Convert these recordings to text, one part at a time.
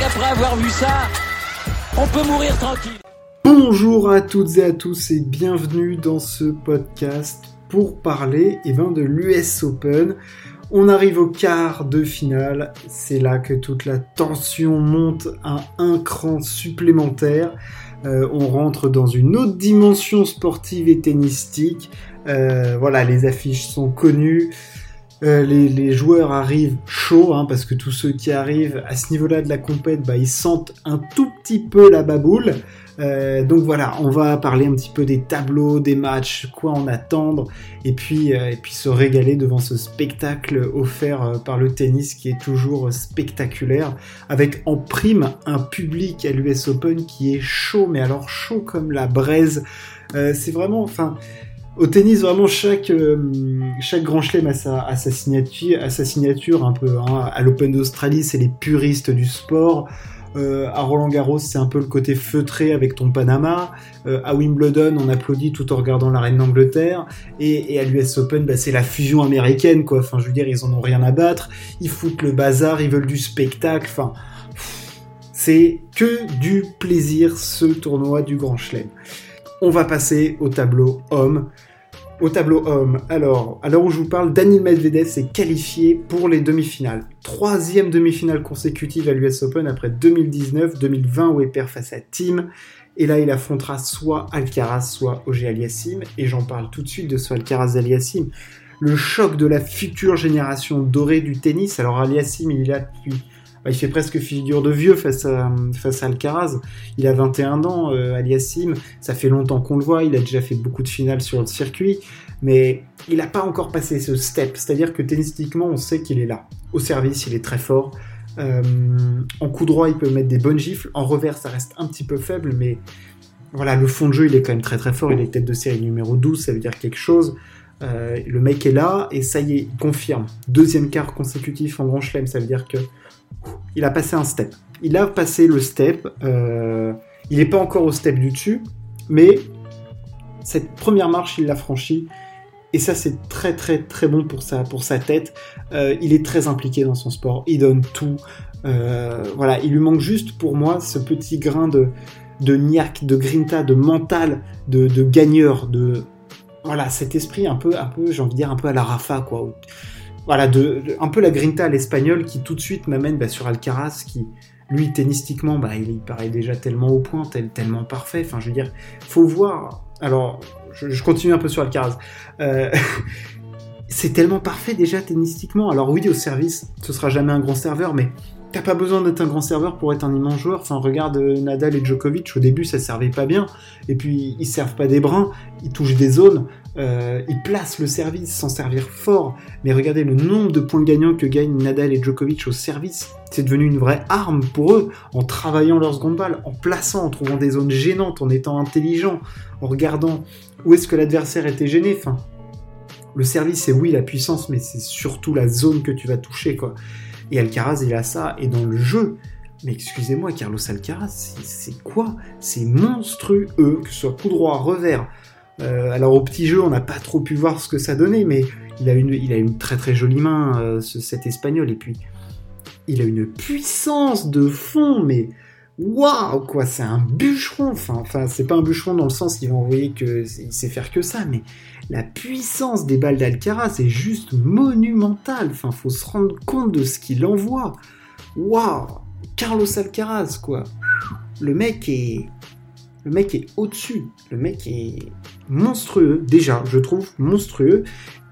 avoir vu ça, on peut mourir tranquille. Bonjour à toutes et à tous et bienvenue dans ce podcast pour parler eh ben, de l'US Open. On arrive au quart de finale, c'est là que toute la tension monte à un cran supplémentaire. Euh, on rentre dans une autre dimension sportive et tennistique. Euh, voilà, les affiches sont connues. Euh, les, joueurs arrivent chauds, hein, parce que tous ceux qui arrivent à ce niveau-là de la compète, bah, ils sentent un tout petit peu la baboule. Euh, donc voilà, on va parler un petit peu des tableaux, des matchs, quoi en attendre, et puis, euh, et puis se régaler devant ce spectacle offert par le tennis qui est toujours spectaculaire, avec en prime un public à l'US Open qui est chaud, mais alors chaud comme la braise. c'est vraiment, enfin au tennis, vraiment, chaque, euh, chaque grand chelem a sa, signature, a sa signature un peu. Hein. À l'Open d'Australie, c'est les puristes du sport. Euh, à Roland Garros, c'est un peu le côté feutré avec ton Panama. Euh, à Wimbledon, on applaudit tout en regardant la reine d'Angleterre. Et, et, à l'US Open, bah, c'est la fusion américaine, quoi. Enfin, je veux dire, ils en ont rien à battre. Ils foutent le bazar, ils veulent du spectacle. Enfin, c'est que du plaisir, ce tournoi du Grand Chelem. On va passer au tableau homme. Au tableau homme, alors, à l'heure où je vous parle, Daniel Medvedev s'est qualifié pour les demi-finales. Troisième demi-finale consécutive à l'US Open après 2019, 2020 où il perd face à Team. Et là, il affrontera soit Alcaraz, soit Auger Aliassim. Et j'en parle tout de suite de ce Alcaraz Aliassim. Le choc de la future génération dorée du tennis. Alors Aliassim, il est là depuis bah, il fait presque figure de vieux face à, Alcaraz. Il a 21 ans, euh, Aliassim. Ça fait longtemps qu'on le voit. Il a déjà fait beaucoup de finales sur le circuit. Mais il n'a pas encore passé ce step. C'est-à-dire que tennistiquement, on sait qu'il est là. Au service, il est très fort. Euh, en coup droit, il peut mettre des bonnes gifles. En revers, ça reste un petit peu faible, mais voilà, le fond de jeu, il est quand même très très fort. Il est tête de série numéro 12, ça veut dire quelque chose. Euh, le mec est là et ça y est, il confirme. Deuxième quart consécutif en Grand Chelem, ça veut dire que il a passé un step. Il a passé le step. Euh, il n'est pas encore au step du dessus, mais cette première marche, il l'a franchie. Et ça, c'est très très très bon pour sa, pour sa tête. Euh, il est très impliqué dans son sport. Il donne tout. Euh, voilà, il lui manque juste pour moi ce petit grain de, de niaque, de grinta, de mental, de, gagneur, de voilà cet esprit un peu, un peu, j'ai envie de dire un peu à la Rafa quoi voilà, un peu la grinta à l'espagnol qui tout de suite m'amène bah, sur Alcaraz, qui lui tennistiquement, bah, il, paraît déjà tellement au point, tellement parfait. Enfin, je veux dire, faut voir. Alors, je, continue un peu sur Alcaraz. Euh, c'est tellement parfait déjà tennistiquement. Alors oui, au service, ce sera jamais un grand serveur, mais T'as pas besoin d'être un grand serveur pour être un immense joueur. Enfin, regarde euh, Nadal et Djokovic, au début ça servait pas bien. Et puis ils servent pas des brins, ils touchent des zones, euh, ils placent le service sans servir fort. Mais regardez le nombre de points gagnants que gagnent Nadal et Djokovic au service. C'est devenu une vraie arme pour eux, en travaillant leur seconde balle, en plaçant, en trouvant des zones gênantes, en étant intelligent, en regardant où est-ce que l'adversaire était gêné. Enfin, le service c'est oui la puissance, mais c'est surtout la zone que tu vas toucher, quoi. Et Alcaraz, il a ça. Et dans le jeu, mais excusez-moi, Carlos Alcaraz, c'est quoi? C'est monstrueux, que ce soit coup droit, revers. Euh, alors au petit jeu, on n'a pas trop pu voir ce que ça donnait, mais il a une, très très jolie main, euh, cet espagnol. Et puis, il a une puissance de fond, mais waouh, quoi, c'est un bûcheron. Enfin, enfin c'est pas un bûcheron dans le sens qu'il va envoyer que il sait faire que ça, mais la puissance des balles d'Alcaraz est juste monumentale. Enfin, faut se rendre compte de ce qu'il envoie. Waouh Carlos Alcaraz, quoi. Le mec est. Le mec est au-dessus. Le mec est monstrueux, déjà, je trouve monstrueux.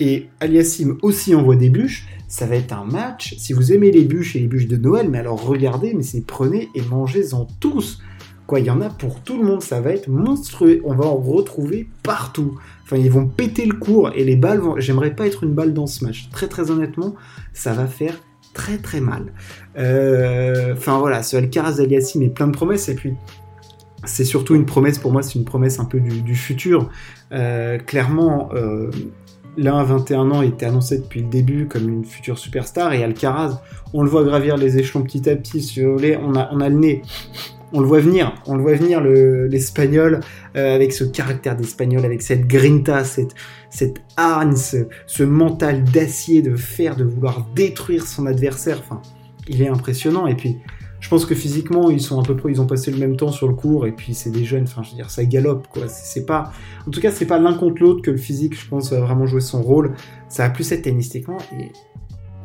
Et Aliassim aussi envoie des bûches. Ça va être un match. Si vous aimez les bûches et les bûches de Noël, mais alors regardez, mais c'est prenez et mangez-en tous. Quoi, il y en a pour tout le monde, ça va être monstrueux. On va en retrouver partout. Enfin, ils vont péter le cours et les balles vont. J'aimerais pas être une balle dans ce match. Très très honnêtement, ça va faire très très mal. Euh, enfin voilà, ce Alcaraz Aliassim est plein de promesses et puis c'est surtout une promesse pour moi, c'est une promesse un peu du, futur. Euh, clairement, euh, l'un à 21 ans était annoncé depuis le début comme une future superstar et Alcaraz, on le voit gravir les échelons petit à petit. Si vous voulez, on a, le nez on le voit venir, on le voit venir l'espagnol euh, avec ce caractère d'espagnol, avec cette grinta, cette, cette hargne, ce, mental d'acier de fer, de vouloir détruire son adversaire. Enfin, il est impressionnant. Et puis, Je pense que physiquement, ils sont à peu près, ils ont passé le même temps sur le cours, et puis c'est des jeunes, enfin, je veux dire, ça galope, quoi. C'est pas, en tout cas, c'est pas l'un contre l'autre que le physique, je pense, va vraiment jouer son rôle. Ça va plus être tennistiquement, et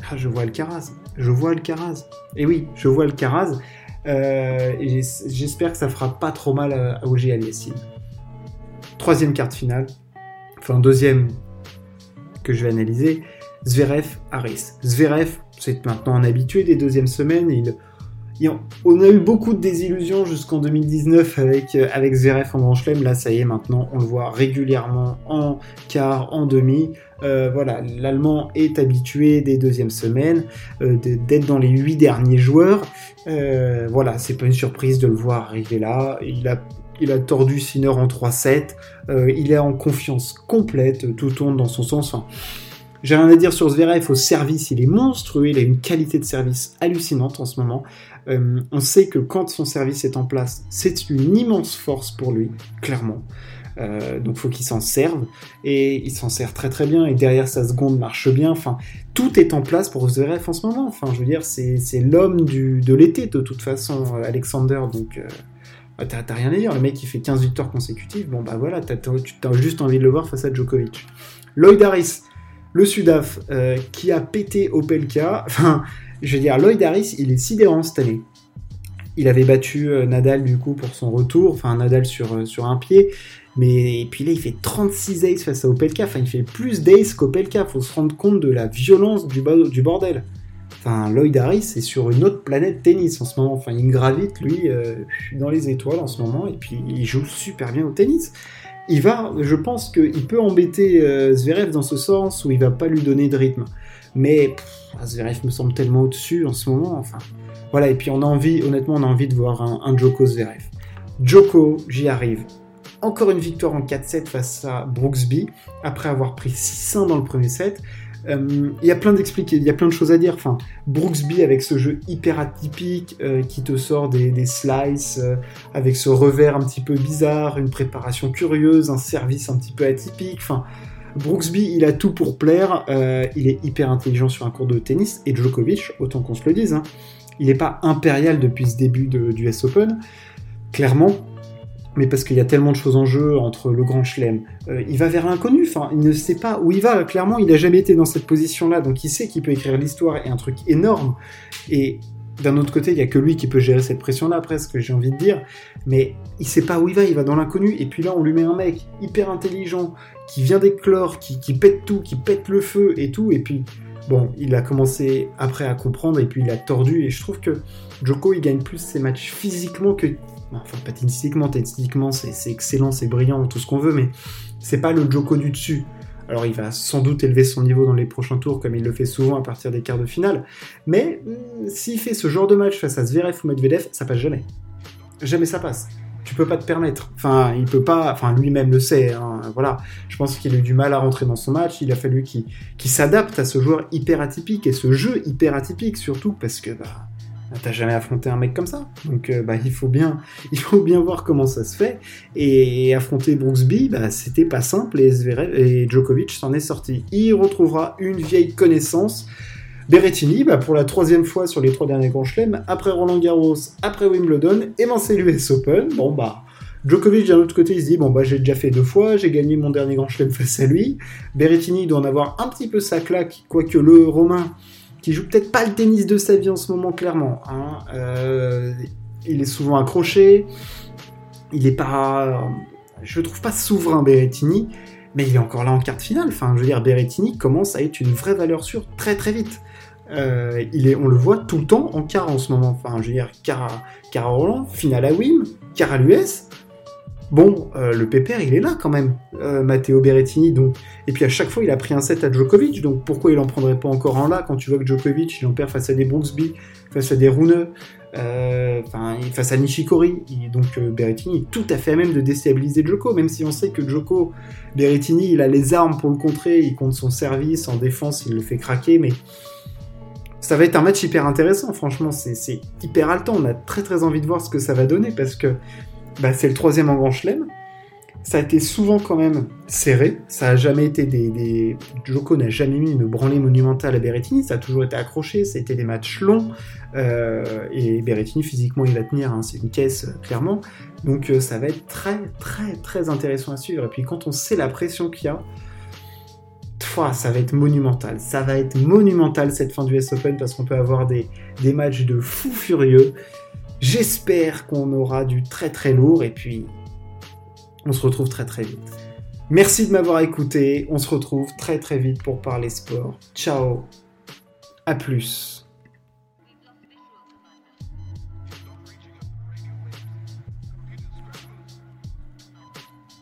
ah, je vois Alcaraz, je vois Alcaraz. Et oui, je vois Alcaraz, euh, j'espère que ça fera pas trop mal à, à OG Aliassime. Troisième carte finale, enfin deuxième que je vais analyser, Zverev Harris. Zverev, c'est maintenant un habitué des deuxièmes semaines, il on a eu beaucoup de désillusions jusqu'en 2019 avec, euh, avec Zverev en Grand Chelem. Là, ça y est, maintenant, on le voit régulièrement en quart, en demi. Euh, voilà, l'Allemand est habitué des deuxièmes semaines euh, d'être dans les huit derniers joueurs. voilà, c'est pas une surprise de le voir arriver là. Il a, il a tordu Sinner en 3-7. il est en confiance complète. Tout tourne dans son sens. J'ai rien à dire sur Zverev au service, il est monstrueux, il a une qualité de service hallucinante en ce moment. Euh, on sait que quand son service est en place, c'est une immense force pour lui, clairement. Euh, donc faut qu'il s'en serve et il s'en sert très très bien et derrière sa seconde marche bien. Enfin, tout est en place pour Zverev en ce moment. Enfin, je veux dire, c'est, l'homme de l'été de toute façon, euh, Alexander. Donc bah, t'as, rien à dire. Le mec il fait 15 victoires consécutives. Bon bah voilà, t'as, as juste envie de le voir face à Djokovic. Lloyd Harris, le Sudaf, qui a pété Opelka. Enfin, je veux dire, Lloyd Harris, il est sidérant cette année. Il avait battu euh, Nadal du coup pour son retour, enfin Nadal sur, euh, sur un pied, mais puis là il fait 36 aces face à Opelka, enfin il fait plus d'aces qu'Opelka, faut se rendre compte de la violence du, bordel. Enfin Lloyd Harris est sur une autre planète tennis en ce moment, enfin il gravite lui euh, dans les étoiles en ce moment et puis il joue super bien au tennis. Il va, je pense qu'il peut embêter Zverev dans ce sens où il va pas lui donner de rythme. Mais Zverev me semble tellement au-dessus en ce moment. Enfin, voilà. Et puis on a envie, honnêtement, on a envie de voir un, Joko Zverev. Joko, j'y arrive. Encore une victoire en 4-7 face à Brooksby, après avoir pris 6-1 dans le premier set. Euh, il y a plein d'expliquer, il y a plein de choses à dire. Enfin, Brooksby avec ce jeu hyper atypique euh, qui te sort des, slices, euh, avec ce revers un petit peu bizarre, une préparation curieuse, un service un petit peu atypique. Enfin, Brooksby, il a tout pour plaire, il est hyper intelligent sur un cours de tennis, et Djokovic, autant qu'on se le dise, hein, il n'est pas impérial depuis ce début du US Open, clairement, mais parce qu'il y a tellement de choses en jeu entre le Grand Chelem, euh, il va vers l'inconnu, enfin, il ne sait pas où il va, clairement, il n'a jamais été dans cette position-là, donc il sait qu'il peut écrire l'histoire et un truc énorme, et d'un autre côté, il n'y a que lui qui peut gérer cette pression-là, presque, j'ai envie de dire. Mais il sait pas où il va, il va dans l'inconnu. Et puis là, on lui met un mec hyper intelligent, qui vient d'éclore, qui, qui pète tout, qui pète le feu et tout. Et puis, bon, il a commencé après à comprendre et puis il a tordu. Et je trouve que Joko, il gagne plus ses matchs physiquement que. Enfin, pas tennistiquement, tennistiquement, c'est excellent, c'est brillant, tout ce qu'on veut, mais c'est pas le Joko du dessus. Alors il va sans doute élever son niveau dans les prochains tours, comme il le fait souvent à partir des quarts de finale. Mais hmm, s'il fait ce genre de match face à Zverev ou Medvedev, ça passe jamais. Jamais ça passe. Tu peux pas te permettre. Enfin, il peut pas. Enfin, lui-même le sait. Hein, voilà. Je pense qu'il a eu du mal à rentrer dans son match. Il a fallu qu'il s'adapte à ce joueur hyper atypique et ce jeu hyper atypique surtout parce que bah, T'as jamais affronté un mec comme ça, donc euh, bah, il faut bien, voir comment ça se fait. Et affronter Brooksby, bah, c'était pas simple et, et Djokovic s'en est sorti. Il retrouvera une vieille connaissance. Berrettini, bah, pour la troisième fois sur les trois derniers grands chelems, après Roland Garros, après Wimbledon, et c'est l'US Open. Bon bah, Djokovic d'un autre côté, il se dit bon bah j'ai déjà fait deux fois, j'ai gagné mon dernier grand chelem face à lui. Berrettini doit en avoir un petit peu sa claque, quoique le Romain qui joue peut-être pas le tennis de sa vie en ce moment, clairement. Hein. Euh, il est souvent accroché. Il est pas. Je le trouve pas souverain, Berrettini, mais il est encore là en quart de finale. Enfin, je veux dire, Berrettini commence à être une vraie valeur sûre très très vite. Euh, il est, on le voit tout le temps en quart en ce moment. Enfin, je veux dire, quart à, Roland, finale à Wim, quart à l'US. Bon, euh, le pépère, il est là quand même, euh, Matteo Berrettini. Donc... Et puis à chaque fois, il a pris un set à Djokovic. Donc pourquoi il en prendrait pas encore un là quand tu vois que Djokovic, il en perd face à des Brooksby, face à des Rune, euh, face à Nishikori. donc Berrettini est tout à fait à même de déstabiliser Djoko, même si on sait que Djoko, Berrettini, il a les armes pour le contrer, il compte son service, en défense, il le fait craquer, mais ça va être un match hyper intéressant, franchement, c'est hyper haletant. On a très très envie de voir ce que ça va donner parce que bah, c'est le troisième en Grand Chelem. Ça a été souvent quand même serré. Ça a jamais été des. des... Joko n'a jamais mis une branlée monumentale à Berrettini. Ça a toujours été accroché. C'était des matchs longs. Euh, et Berrettini, physiquement, il va tenir. Hein. C'est une caisse, euh, clairement. Donc euh, ça va être très, très, très intéressant à suivre. Et puis quand on sait la pression qu'il y a, ça va être monumental. Ça va être monumental cette fin du US Open parce qu'on peut avoir des, des matchs de fous furieux. J'espère qu'on aura du très très lourd et puis on se retrouve très très vite. Merci de m'avoir écouté. On se retrouve très très vite pour parler sport. Ciao. À plus.